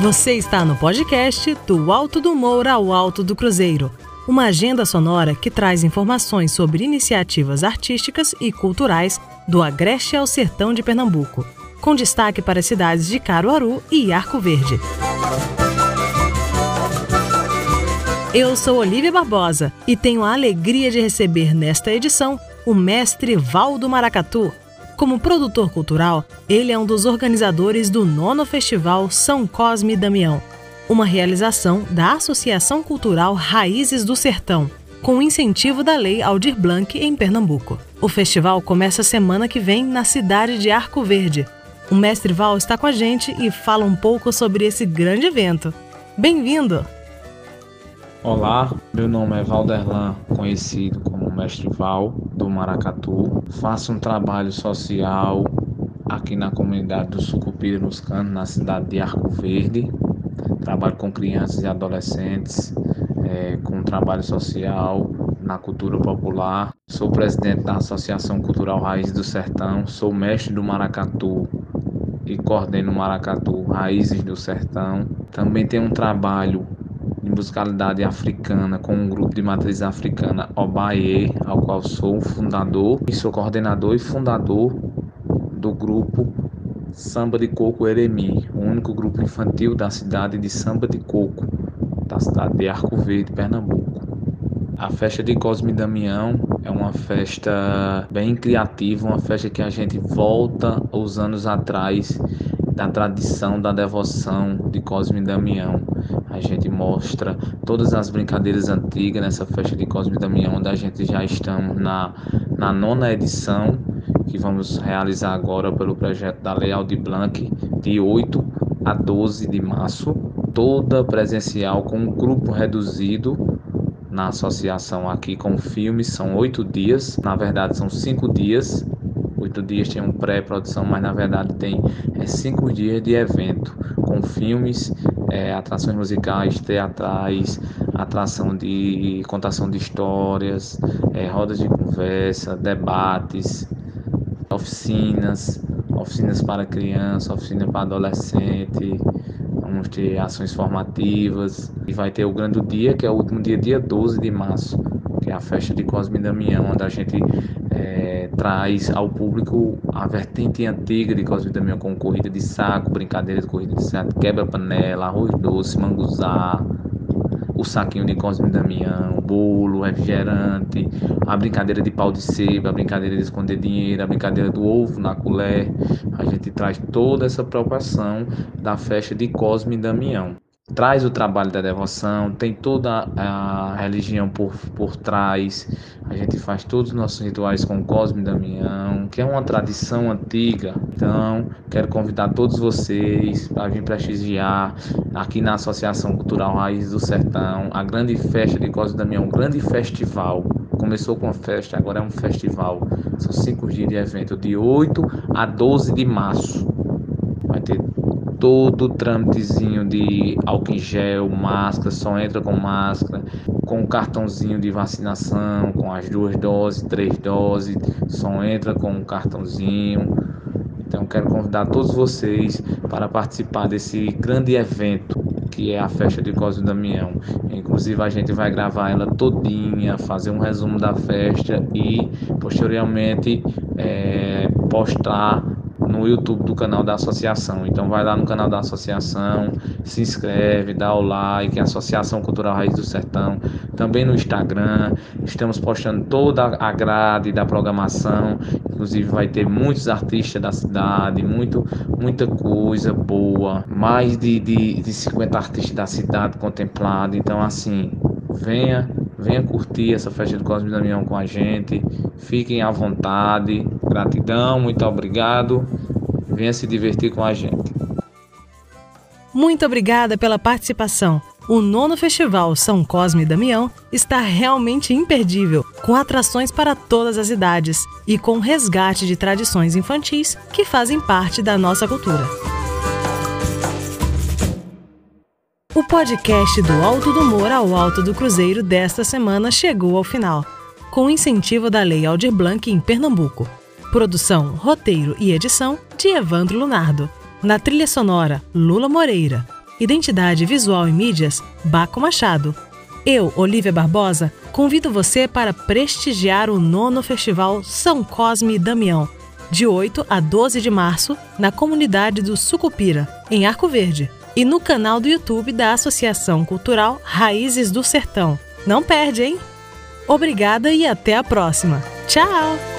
Você está no podcast Do Alto do Moura ao Alto do Cruzeiro, uma agenda sonora que traz informações sobre iniciativas artísticas e culturais do Agreste ao Sertão de Pernambuco, com destaque para as cidades de Caruaru e Arco Verde. Eu sou Olivia Barbosa e tenho a alegria de receber nesta edição o mestre Valdo Maracatu, como produtor cultural, ele é um dos organizadores do nono Festival São Cosme e Damião, uma realização da Associação Cultural Raízes do Sertão, com incentivo da Lei Aldir Blanc em Pernambuco. O festival começa semana que vem na cidade de Arco Verde. O mestre Val está com a gente e fala um pouco sobre esse grande evento. Bem-vindo! Olá, meu nome é Valderlan, conhecido como Mestre Val, do Maracatu. Faço um trabalho social aqui na comunidade do Sucupira nos Canos, na cidade de Arco Verde. Trabalho com crianças e adolescentes, é, com trabalho social na cultura popular. Sou presidente da Associação Cultural Raiz do Sertão, sou mestre do Maracatu e coordeno o Maracatu Raízes do Sertão. Também tenho um trabalho em musicalidade africana com um grupo de matriz africana Obaye, ao qual sou fundador e sou coordenador e fundador do grupo Samba de Coco Eremi, o único grupo infantil da cidade de Samba de Coco, da cidade de Arco Verde, Pernambuco. A festa de Cosme e Damião é uma festa bem criativa, uma festa que a gente volta os anos atrás da tradição da devoção de Cosme e Damião. A gente mostra todas as brincadeiras antigas nessa festa de Cosme e Damião, onde a gente já estamos na, na nona edição, que vamos realizar agora pelo projeto da Lei Aldir Blanc, de 8 a 12 de março, toda presencial com um grupo reduzido na associação aqui com filmes, são oito dias, na verdade são cinco dias, oito dias tem um pré-produção, mas na verdade tem é, cinco dias de evento com filmes, é, atrações musicais, teatrais, atração de contação de histórias, é, rodas de conversa, debates, oficinas, oficinas para criança, oficina para adolescente, vamos ter ações formativas. E vai ter o grande dia, que é o último dia, dia 12 de março, que é a festa de Cosme e Damião, onde a gente é, traz ao público a vertente antiga de Cosme Damião, com corrida de saco, brincadeira de corrida de saco, quebra-panela, arroz doce, manguzá, o saquinho de Cosme Damião, bolo, refrigerante, a brincadeira de pau de seba, a brincadeira de esconder dinheiro, a brincadeira do ovo na colher. A gente traz toda essa preocupação da festa de Cosme Damião traz o trabalho da devoção, tem toda a religião por, por trás. A gente faz todos os nossos rituais com Cosme e Damião, que é uma tradição antiga. Então, quero convidar todos vocês para vir prestigiar aqui na Associação Cultural Raiz do Sertão a grande festa de Cosme e Damião, um grande festival. Começou com a festa, agora é um festival. São cinco dias de evento, de 8 a 12 de março. Vai ter todo o trâmitezinho de álcool em gel, máscara, só entra com máscara, com o cartãozinho de vacinação, com as duas doses, três doses, só entra com o cartãozinho. Então quero convidar todos vocês para participar desse grande evento que é a festa de Cosme Damião. Inclusive a gente vai gravar ela todinha, fazer um resumo da festa e posteriormente é, postar no YouTube do canal da associação. Então vai lá no canal da associação, se inscreve, dá o like, Associação Cultural Raiz do Sertão, também no Instagram. Estamos postando toda a grade da programação, inclusive vai ter muitos artistas da cidade, muito, muita coisa boa, mais de, de, de 50 artistas da cidade contemplados. Então assim, venha Venha curtir essa festa do Cosme Damião com a gente. Fiquem à vontade. Gratidão, muito obrigado. Venha se divertir com a gente. Muito obrigada pela participação. O nono Festival São Cosme e Damião está realmente imperdível, com atrações para todas as idades e com resgate de tradições infantis que fazem parte da nossa cultura. O podcast do Alto do Moura ao Alto do Cruzeiro desta semana chegou ao final, com incentivo da Lei Aldir Blanc em Pernambuco. Produção, roteiro e edição de Evandro Lunardo. Na trilha sonora, Lula Moreira. Identidade Visual e Mídias, Baco Machado. Eu, Olivia Barbosa, convido você para prestigiar o nono Festival São Cosme e Damião, de 8 a 12 de março, na comunidade do Sucupira, em Arco Verde, e no canal do YouTube da Associação Cultural Raízes do Sertão. Não perde, hein? Obrigada e até a próxima. Tchau!